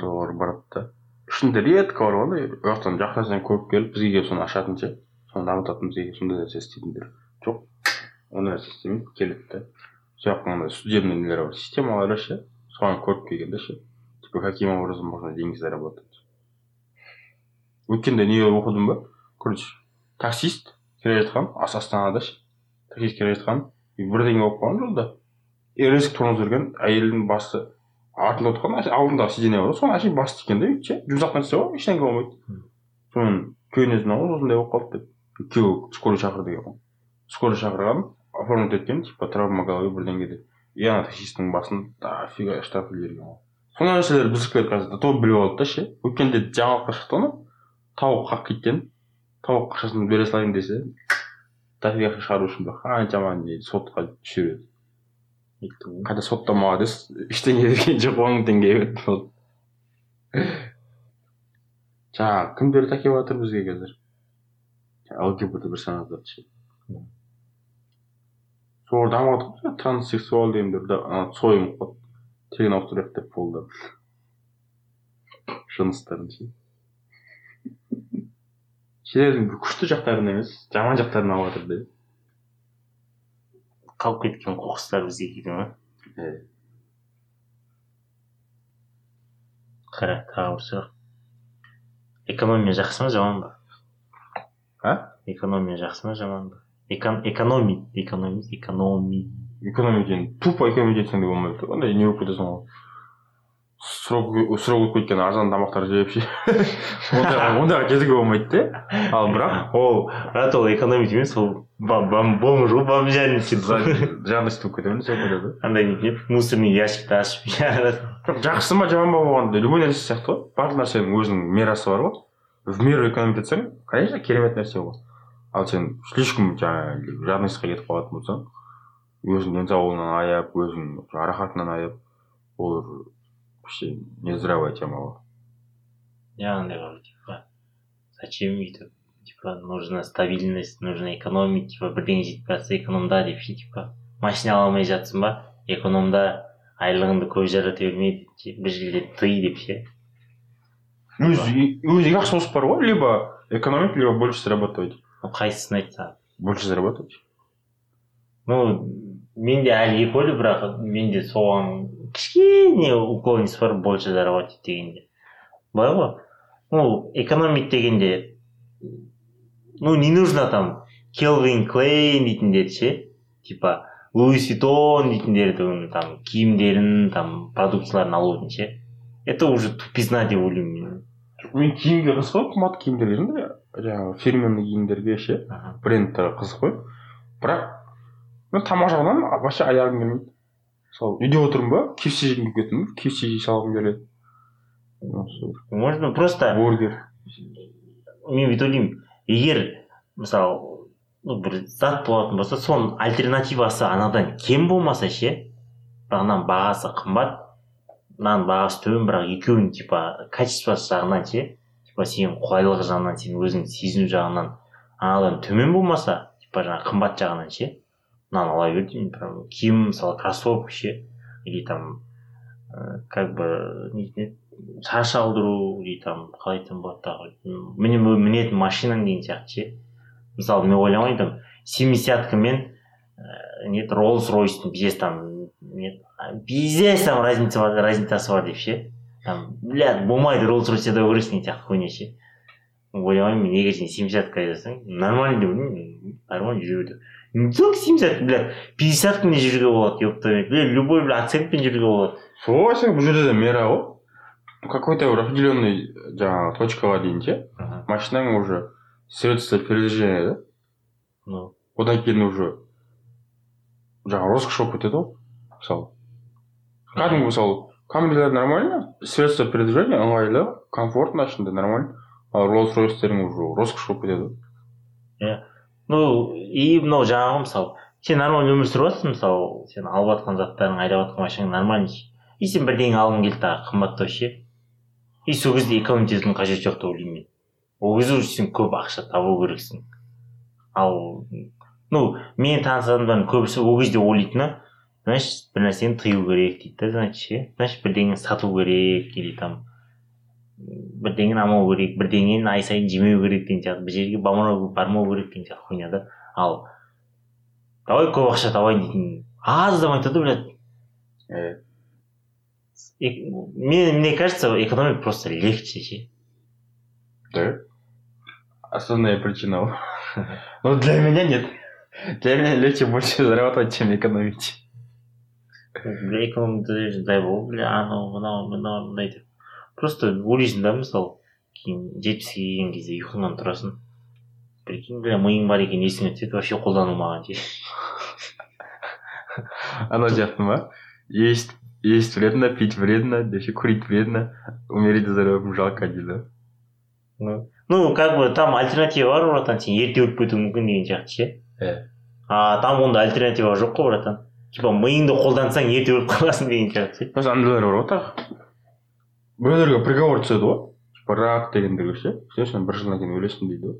Солар барады да ішінде редко бар ғой андай у жақтан жақсы нәрсені көріп келіп бізге келіп соны ашатын ше соны дамытатын бізге сондай нәрсе істейтіндер. Жоқ ондай нәрсе істемейді келеді да сол жақтың андай судебный нелері бар системалары ше соны көріп келген да ше типа каким образом можно деньги заработать өткенде не оқыдым ба? Короче таксист келе жатқан ас- астанада ше таксист келе жатқан и бірдеңе болып қалған жолда и резко тормоз берген әйелдің басы артында отырған алдындағы сиденье бар ғой соны әшейін басы тиген да ше жұмсақ нәрсе ғой ештеңе болмайды соны күйеуіне звондаған ғой осындай болып қалды деп күйеуі скорый шақыр деген ғой скорый шақырған оформить еткен типа травма головы бірдеңе деп и ана таксисттің басын дофига штраф жіберген ғой сондай нәрселер біздікілер қазір до того біліп алды да ше өткенде жаңалыққа шықты ғой тауық қағып кеткен тауық ақшасын бере салайын десе дофига ақша шығару үшін бір қаншама не сотқа жібереді қайта соттамауға дес ештеңе берген жоқ он мың теңге берді жаңағы кімдер әкеліп жатыр бізге қазір лгбт персонаждар ше солар дамып жатыр ғой транссексуал дегендер сойым қылып тегін ауыстырайық деп болды жыныстарын ше бір күшті жақтарын емес жаман жақтарын алып жатыр да қалып кеткен қоқыстар бізге келді ма Иә. қара тағы бір сұрақ экономия жақсы ма жаман ба а экономия жақсы ма жаман ба Экон, экономи экономи экономи экономить енді тупо экономить етсең де болмайды ғой андай не болып кетесің ғой срок өтіп кеткен арзан тамақтар жеп ше. Ондайға кетуге болмайды де. Ал бірақ ол брат ол экономить емес ол бомж ғой бомжарничать жадность болып кетемін сол ойлады андай не мусорный ящикті ашып жоқ жақсы ма жаман ба болғанда любой нәрсе сияқты ғой. Барлық нәрсенің өзінің мерасы бар ғой. В меру экономить етсең конечно керемет нәрсе ғой. Ал сен слишком жаңағы жадностьқа кетіп қалатын болсаң өзің денсаулығыңнан аяп өзің рахатыңнан аяп ол вообще нездравая тема ғой яғни ғой типа зачем өйтіп типа нужна стабильность нужно экономить типа бірдеңе жетпей жатса экономда деп ше типа машина ала алмай жатсың ба экономда айлығыңды көп жарата берме бір жерде тый деп ше өзі өзі екі способ бар ғой либо экономить либо больше зарабатывать ну қайсысын айтсаң больше зарабатывать ну менде әлі екі ойлы бірақ менде соған кішкене уклонность бар больше зарабатывать дегенде былай ғой ну экономить дегенде ну не нужно там келвин клейн дейтіндер ше типа луис виттон дейтіндердің там киімдерін там продукцияларын алу үшін ше это уже тупизна деп ойлаймын мен мен киімге қызық қой қымбат киімдер бердім де жаңағы фирменный киімдерге ше брендтер қызық қой бірақ мен тамақ жағынан вообще аяғым келмейді мысалы үйде отырмын ба? Кфс жегім келіп кетті кфс жей салғым келеді. Можно просто бургер. Мен бүйтіп ойлаймын егер мысалы ну бір зат болатын болса соның альтернативасы анадан кем болмаса ше бірақ ананың бағасы қымбат мынаның бағасы төмен бірақ екеуінің типа качествосы жағынан ше типа сенің қолайлылығы жағынан сен өзің сезіну жағынан анадан төмен болмаса типа жаңағы қымбат жағынан ше мынаны ала бер деймін прям киім мысалы кроссовка ше или там ә, как бы дейтін еді шаш алдыру или там қалай айтсам болады тағы міне мінетін машинаң деген сияқты ше мысалы мен ойламаймын там семидесятка мен ә, не роллс ройстың пиздец там не пиздец там разница бар разницасы бар деп ше. Там блядь болмайды роллс ройс айдау керексің деген сияқты хуйня ше. Ойламаймын мен сен семидесятка айдасаң нормально деп ойлаймын нормально жүре бер не только семьдесят бля пятьдесяткамен де жүруге болады ёпта бля любой бля оценкпен жүруге болады сол сен бұл жерде де мера ғой какой то бір определенный жаңағы точкаға дейін ше машинаң уже. Средство передвижения да? Ну. Одан кейін уже. Жаңағы роскошь болып кетеді ғой мысалы кәдімгі мысалы камрилер нормально. Средство передвижения ыңғайлы комфортно ішінде нормально. Ал роллс ройстерің уже роскошь болып кетеді ғой ну и мынау жаңағы мысалы сен нормально өмір сүріп жатрсың мысалы сен алып жатқан заттарың айдап жатқан машинаң нормально и сен бірдеңе алғың келді дағы қымбаттау ше? И сол кезде экономить етудің қажеті жоқ деп ойлаймын мен. Ол кезде уже сен көп ақша табу керексің. Ал ну мен таныс адамдардың көбісі ол кезде ойлайтыны значит бір нәрсені тыю керек дейді да значит ше? Значит бірдеңені сату керек или там бірдеңені алмау керек бірдеңені ай сайын жемеу керек деген сияқты бір жерге бармау бармау керек деген сияқты хуйня да ал давай көп ақша табайын дейтін аз адам айтады блядь Э, Эк- мне мне кажется экономить просто легче ше да основная причина ғой но для меня нет для меня легче больше зарабатывать чем экономить бля экономить ждай бол бля анау мынау мынау мындай деп просто ойлайсың да мысалы. Кейін жетпіске келген кезде ұйқыңнан тұрасың. Прикинь бля миың бар екен есіңе түседі вообще қолданылмаған ше анау сияқты ма? Есть есть вредно пить вредно еще курить вредно умереть здоровым жалко дейді ну ну как бы там альтернатива бар братан сен ерте өліп кетуің мүмкін деген сияқты ше. Э. а там онда альтернатива жоқ қой братан. Типа миыңды қолдансаң ерте өліп қаласың деген сияқты ше. Просто андайлар бар ғой тағы? Біреулерге приговор түседі ғой. Типа рак дегендерге ше сен бір жылдан кейін өлесің дейді ғой.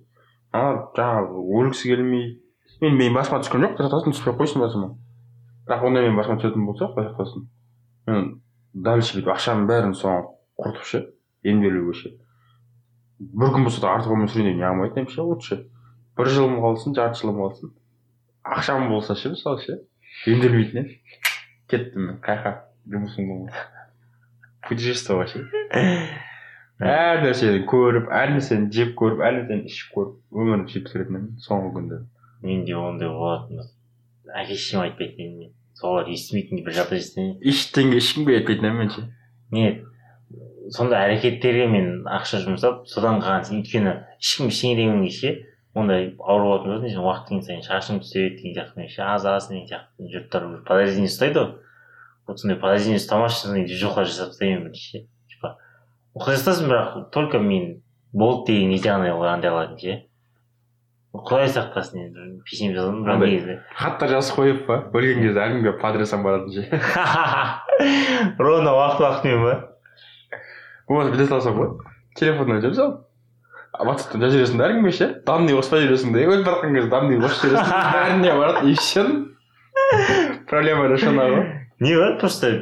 Ана жаңағы өлгісі келмей. Мен менің басыма түскен жоқ құдай сақтасын түспей ақ қойсын басыма. Бірақ ондай менің басыма түсетін болса құдай сақтасын мен дальше бүйтіп ақшамның бәрін соған құртып ше емделуге ше. Бір күн болса да артық өмір сүрейін деп не қылмайтын едім ше. Лучше бір жылым қалсын жарты жылым қалсын. Ақшам болса ше мысалы ше емделмейтін едім. Кеттім мен қаяққа жұмысым болмаса. Путешествовать ше әр нәрсені көріп әр нәрсені жеп көріп әр нәрсені ішіп көріп өмірімді сөйтіп сүретін едім соңғы күндері менде ондай болатын әке шешем айтпайтын еді мен. Солар естімейтін бір жағдай жасайтын ештеңе ешкімге айтпайтын едім мен ше нет сондай әрекеттерге мен ақша жұмсап содан қалған өйткені ешкім ештеңе демеген ше. Ондай ауру болатын болсаң сен уақыт деген сайын шашың түседі деген сияқты ше азасың деген сияқты жұрттар подозрение ұстайды ғой. Вот сондай подозрение ұстамашы движуха жасап тастаймын бірінші типа құдай сақтасын бірақ только мен болды деген нете ғана андай қылатын ше құдай сақтасын енді жазамын бірақ негізі хаттар жазып қойып па өлген кезде әркімге по адресам баратын ше ровно уақыт уақытымен ба болмаса бүйте салсам ғой телефоннан жазып сал ватсаптан жазып жібересің да әркімге ше данный қоспай жібересің да өліп бара жатқан кезде данный қосып жібересің бәріне барады и все проблема решена ғой не бар просто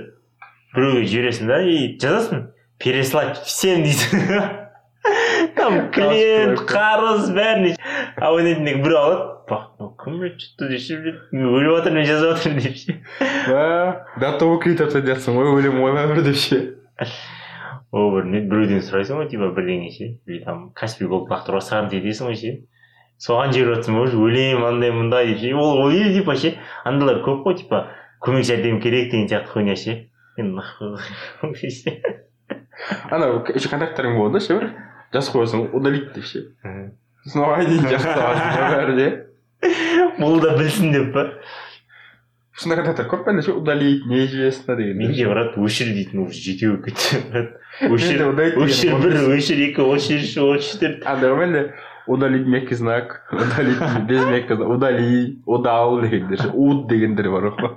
біреуге жібересің да и жазасың? Переслать всем дейсің там клиент қарыз бәріне. Абонентіңдегі біреу алады кім че то блядь мен өліп жатырмын мен жазып жатырмын деп ше да готовы кредит тапсырып жатсың ғой өлемін ғой бәрібір деп ше ол бір не біреуден сұрайсың ғой типа бірдеңе ше или там каспи голд лақтыруға саған тетесің ғой ше. Соған жіберіп жатрсың ба уже өлемін андай мындай деп ше ол ол типа ше андайлар көп қой типа көмек жәрдем керек деген сияқты хуйня ше. Мен нахуй ше. Ана еще контакттарың болады ше бір? Жазып қоясың удалить деп ше. Сосын оған дейін бәрі де. Бұл да білсін деп па? Сондай контакттар көп менде ше удалить не известно деген. Менде брат өшір дейтін уже жетеу болып кетті өшір өшір бір өшір екі өшір үш отыз төрт. Андай ғой менде удалить мягкий знак удалить без мягкого удали удал дегендер уд дегендер бар ғой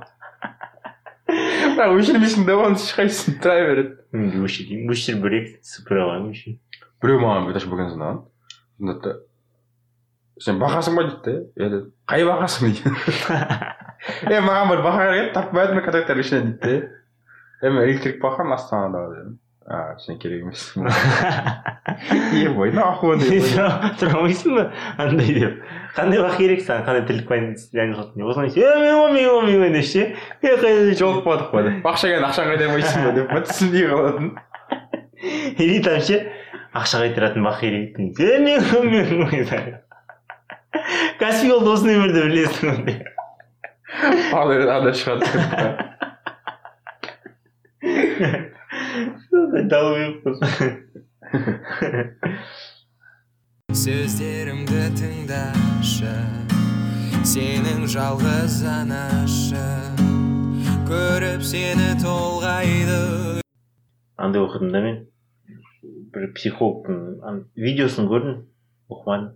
бірақ өшірмейсің да оны ешқайсысын тұра береді өшір өшір бір екі сыпыра қоямын өшір біреу маған бүйтіп bo'lgan санаған сонда да сен бағасың ба дейді да я қай бағасың дейді е маған бір баға керек еді таппай жатырмын контакттардың ішінен дейді да е мен электрик бақам астанада дедім а сен керек емессің ебой нахуй деп тұра алмайсың ба андай деп қандай уақыт керек саған қандай тірлік байланысатын осылай е мен ғой мен ғой мен ғой деп ше па деп ақша келгенде ақшаны қайтармайсың ба деп па түсінбей қалатын или там ше ақша қайтаратын бақ керек каспи голд осы нөмірді білесің ғой деп шығады қой. сөздерімді тыңдашы сенің жалғыз анашы. Көріп сені толғайды. Андай оқыдым да мен. Бір психологтың видеосын көрдім оқымадым.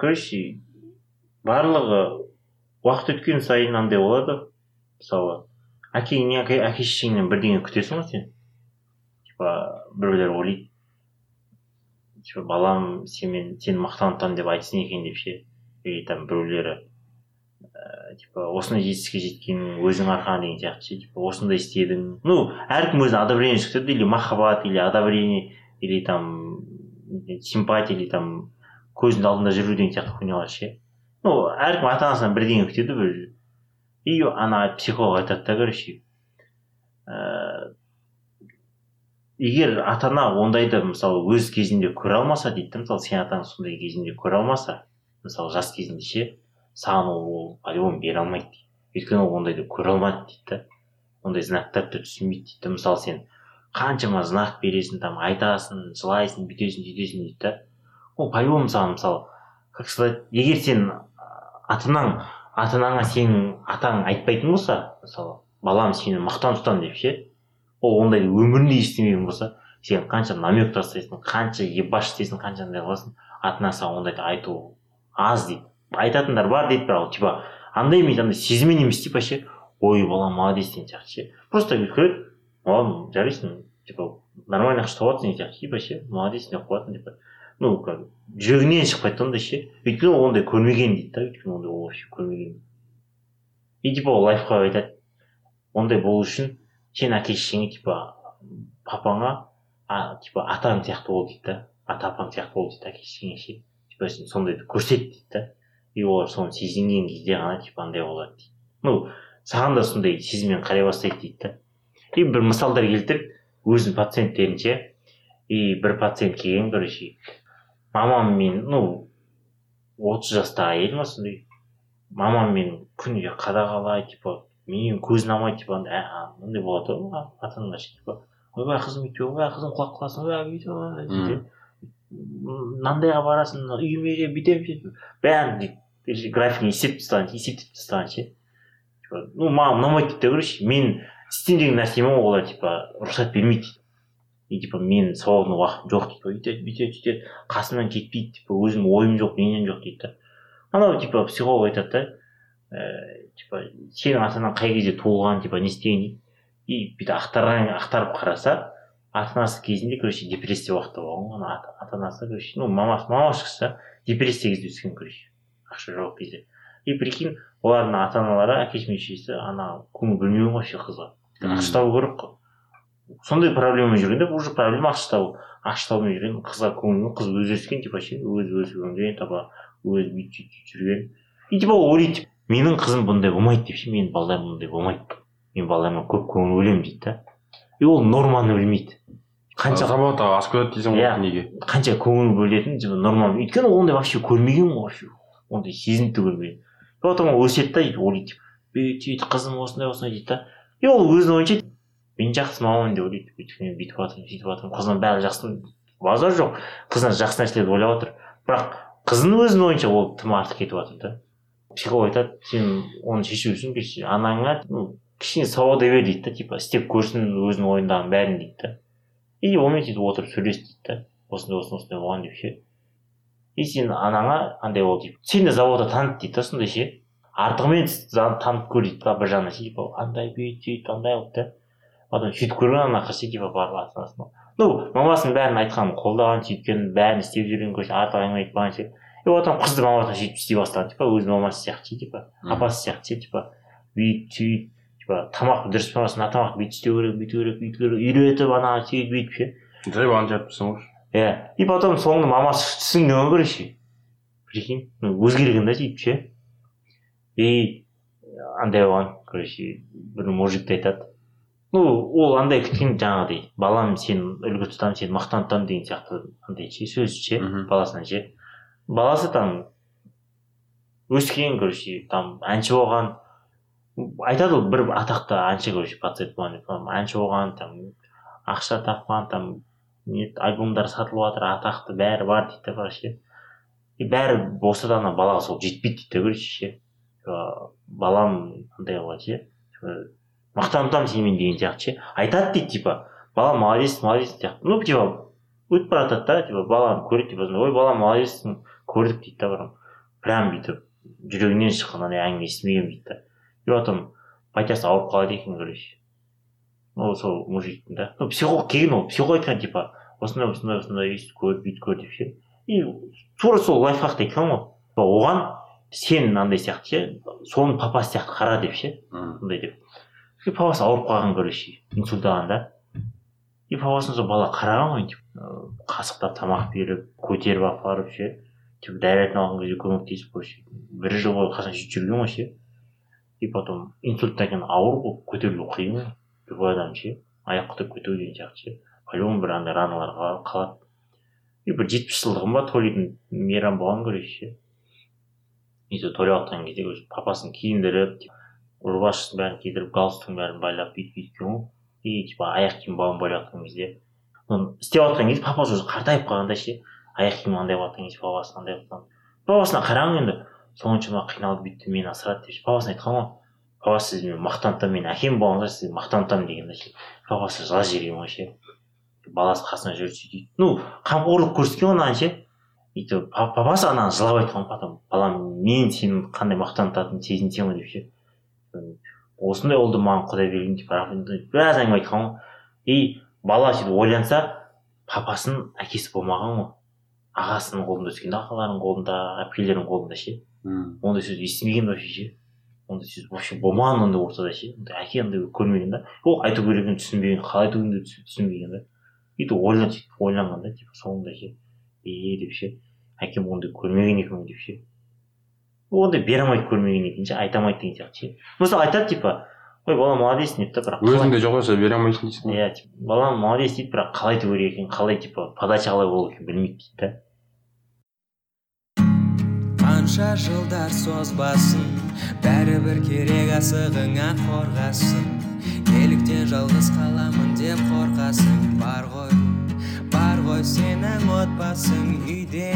Короче барлығы уақыт өткен сайын андай болады мысалы. Әкеңнен әке әке шешеңнен бірдеңе күтесің ғой сен типа біреулер ойлайды типа балам сенімен сені мақтан деп айтсын екен деп ше или там біреулері ә, типа осындай жетістікке жеткенің өзің арқаң деген сияқты ше типа осындай істедің ну әркім өзіне одобрение күтеді или махаббат или одобрение или там симпатия или там көзінің алдында жүру деген сияқты хуйнялар ше ну әркім ата анасынан бірдеңе күтеді бір и ана психолог айтады да короче ә, егер ата ана ондайды мысалы өз кезінде көре алмаса дейді да мысалы сен атаң сондай кезінде көре алмаса мысалы жас кезінде ше саған ол ол по любому бере алмайды өйткені ол ондайды көре алмады дейді да ондай знактарды түсінбейді дейді да мысалы сен қаншама знак бересің там айтасың жылайсың бүйтесің сөйтесің дейді да ол по любому саған мысалы как сказать егер сен ата анаң ата анаңа сенің атаң айтпайтын болса мысалы балам сені мақтан тұтамын деп ше ол ондайды өмірінде естімеген болса сен қанша намек тастайсың қанша ебаш істейсің қанша андай қыласың ата ана саған ондайды айту аз дейді. Айтатындар бар дейді бірақ типа андай емес андай сезіммен емес типа ше ой балам молодец деген сияқты ше. Просто көреді балам жарайсың типа нормально ақша тауып жатрсың деген сияқты типа ше молодец деп қоятын типа. Ну как жүрегінен шықпайды да ондай ше өйткені ол ондай көрмеген дейді да өйткені ондай ол вообще көрмеген и типа ол лайфхак айтады ондай болу үшін сен әке шешеңе типа папаңа а, типа атаң сияқты бол дейді да ата апаң сияқты бол дейді әке шешеңе ше типа сен сондайды көрсет дейді да и олар соны сезінген кезде ғана типа андай болады дейді ну саған да сондай сезіммен қарай бастайды дейді да и бір мысалдар келтіріп өзінің пациенттерінше и бір пациент келген короче мамам мен ну отыз жастағы әйел ма сондай мамам мен күніге қадағалайды типа менен көзін алмайды типа андай болады ғой ата аналар типа ойбай қызым өйтпе ойбай қызым құлап қаласың ойбай бүйтіп мынандайға барасың үйіме келіп бүйтемін бәрін дейді графигін есептеп тастаған есептеп тастаған ше ну маған ұнамайды дейді да короче мен істеймін деген нәрсеме олар типа рұқсат бермейді и типа мен свободный уақытым жоқ дейді. Өйтеді бүйтеді сөйтеді. Қасымнан кетпейді типа өзім ойым жоқ ненем жоқ дейді да. Анау типа психолог айтады да ііі типа сенің ата анаң қай кезде туылған типа не істеген дейді. И бүйтіп ақтарған ақтарып қараса ата анасы кезінде короче депрессия уақытта болған ғой ана ата анасы короче. Ну мамасы мамасы шықса депрессия кезде өскен короче ақша жоқ кезде. И прикинь олардың ата аналары мен шешесі ана көңіл бөлмеген ғой вообще қызға. Ақша табу керек қой. Сондай проблемамен жүргенде уже проблема ақша табу ақша табумен жүрген қызға көңіл қыз өзі өскен типа ше өзі өсіп өнген типа өзі бүйтіп сөйтіп жүрген. И типа ол ойлайды менің қызым бұндай болмайды деп ше менің балдарым бұндай болмайды. Мен балдарыма көп көңіл бөлемін дейді да. И ол норманы білмейді. Қанша забота асып кетеді дейсің Иә. ғой неге? Қанша көңіл бөлетінін типа нормально өйткені ол ондай вообще көрмеген ғой вообще. Ондай сезімді де көрмеген потом ол өседі да ойлайды бүйтіп қызым осындай осындай дейді да. И ол өзінің ойынша мен жақсы мамамын деп ойлайды. Өйтіп мен бүйтіп жатырмын сөйтіп жатырмын қызынан бәрі жақсы базар жоқ. Қызынан жақсы нәрселерді ойлап жатыр бірақ қызының өзінің ойынша ол тым артық кетіп жатыр да. Психолог айтады сен оны шешу үшін анаңа ну кішкене свобода бер дейді да типа істеп көрсін өзінің ойындағының бәрін дейді да. И онымен сөйтіп отырып сөйлес дейді да. Осындай осындай осындай болған деп ше. И сен анаңа андай бол дейді сен де заводта таныт дейді да сондай ше. Артығымен танып көр дейді да бір жағынан ше. Типа андай бүйт андай қылып да потом сөйтіп көрген ана типа барып ата анасына ну мамасының бәрін айтқанын қолдаған сөйткен бәрін істеп жүрген короче артық әңгіме айтпаған ше и потом қызды мамасына сөйтіп істей бастаған типа өз мамасы сияқты ше типа апасы сияқты ше типа бүйт сөйт типа тамақ дұрыс болмаса мына тамақты бүйтіп істеу керек бүйту керек бүйту керек үйретіп ана сөйтіп бүйтіп ше. Жай жатыпсың ғой иә. И потом соңында мамасы түсінген ғой короче прикинь ну өзгерген да сөйтіп ше. И андай болған короче бір мужикті айтады. Ну ол андай күткен жаңағыдай балам сені үлгі тұтамын сені мақтан тұтамын деген сияқты андай ше сөз ше баласынан ше. Баласы там өскен короче там әнші болған. Айтады ғой бір атақты әнші короче пациент болған әнші болған там ақша тапқан там не альбомдар сатылып жатыр атақты бәрі бар дейді да короче. И бәрі болса да ана балаға сол жетпейді дейді да короче ше. Балам андай қылады ше мақтан тұтамын сенімен деген сияқты ше. Айтады дейді типа балам молодец молодец сияқты. Ну типа өтіп бара жатады да типа баланы көреді типа сондай, ой балам молодецсің көрдік дейді да прям прям бүйтіп жүрегінен шыққан андай әңгіме естімеген дейді да. И потом батясы ауырып қалады екен короче. Ну сол мужиктің да. Ну психолог келген ол психолог айтқан типа осындай осындай осындай өйстіп көр бүйтіп көр деп ше. И тура сол лайфхакты айтқан ғой. Оған сен андай сияқты ше соның папасы сияқты қара деп ше. Сондай деп. И папасы ауырып қалған короче инсульт алған да и папасына сол бала қараған ғой типа қасықтап тамақ беріп көтеріп апарып ше типа дәретін алған кезде көмектесіп короче бір жыл бойы қасында сөйтіп жүрген ғой ше. И потом инсульттан кейін ауыр болып көтерілу қиын ғой любой адам ше аяқ көтеріп кету деген сияқты ше. По любому бір андай раналар қала- қалады. И бір жетпіс жылдығым ба тойлайтын мейрам болған короче ше. И сол жатқан кезде папасын киіндіріп рубашкасын бәрін кидіріп галстугын бәрін байлап бүйтіп бүйткен ғой. И типа аяқ киім бауын байлап жатқан кезде істеп жатқан кезде папасы уже қартайып қалған да ше аяқ киім андай болып жатқан кезде папасы андай болып папасына қараған енді соншама қиналып бүйтті мені асырады деп папасына айтқан ғой папа сіз мені тұтамын мен әкем болғанда сізді тұтамын деген да ше. Папасы жылап жіберген ғой ше. Баласы қасында жүрді сөйтеді ну қамқорлық көрсеткен ғой мынаған ше өйтіп па- папасы ананы жылап айтқан ғой потом. Балам мен сенің қандай мақтан тұтатыныңды сезінсем ғой деп ше. Осындай ұлды маған құдай берген деп біраз әңгіме айтқан ғой. И бала сөйтіп ойланса папасының әкесі болмаған ғой. Ағасының қолында өскен ағаларының қолында әпкелерінің қолында ше. Ондай сөз естімеген вообще ше. Ондай сөз вообще болмаған ондай ортада ше. Ондай әке андай көрмеген да ол айту керегін түсінбеген қалай айту керегін түсінбеген да бүйтіп ойлан сөйтіп ойланған да типа соңында ше. Е деп ше. Әкем ондай көрмеген екен деп ше. Ондай бере алмайды көрмеген екен ше айта алмайды деген сияқты ше мысалы айтады типа ой балам молодец дейді да бірақ өзіңде жоқ болса бере алмайсың дейсің ғой иә типа балам молодец дейді бірақ қалай айту керек екенін қалай типа подача қалай болу екенін білмейді дейді да қанша жылдар созбасын бәрібір керек асығыңа қорғасын. Неліктен жалғыз қаламын деп қорқасың бар ғой бар ғой сенің отбасың үйде.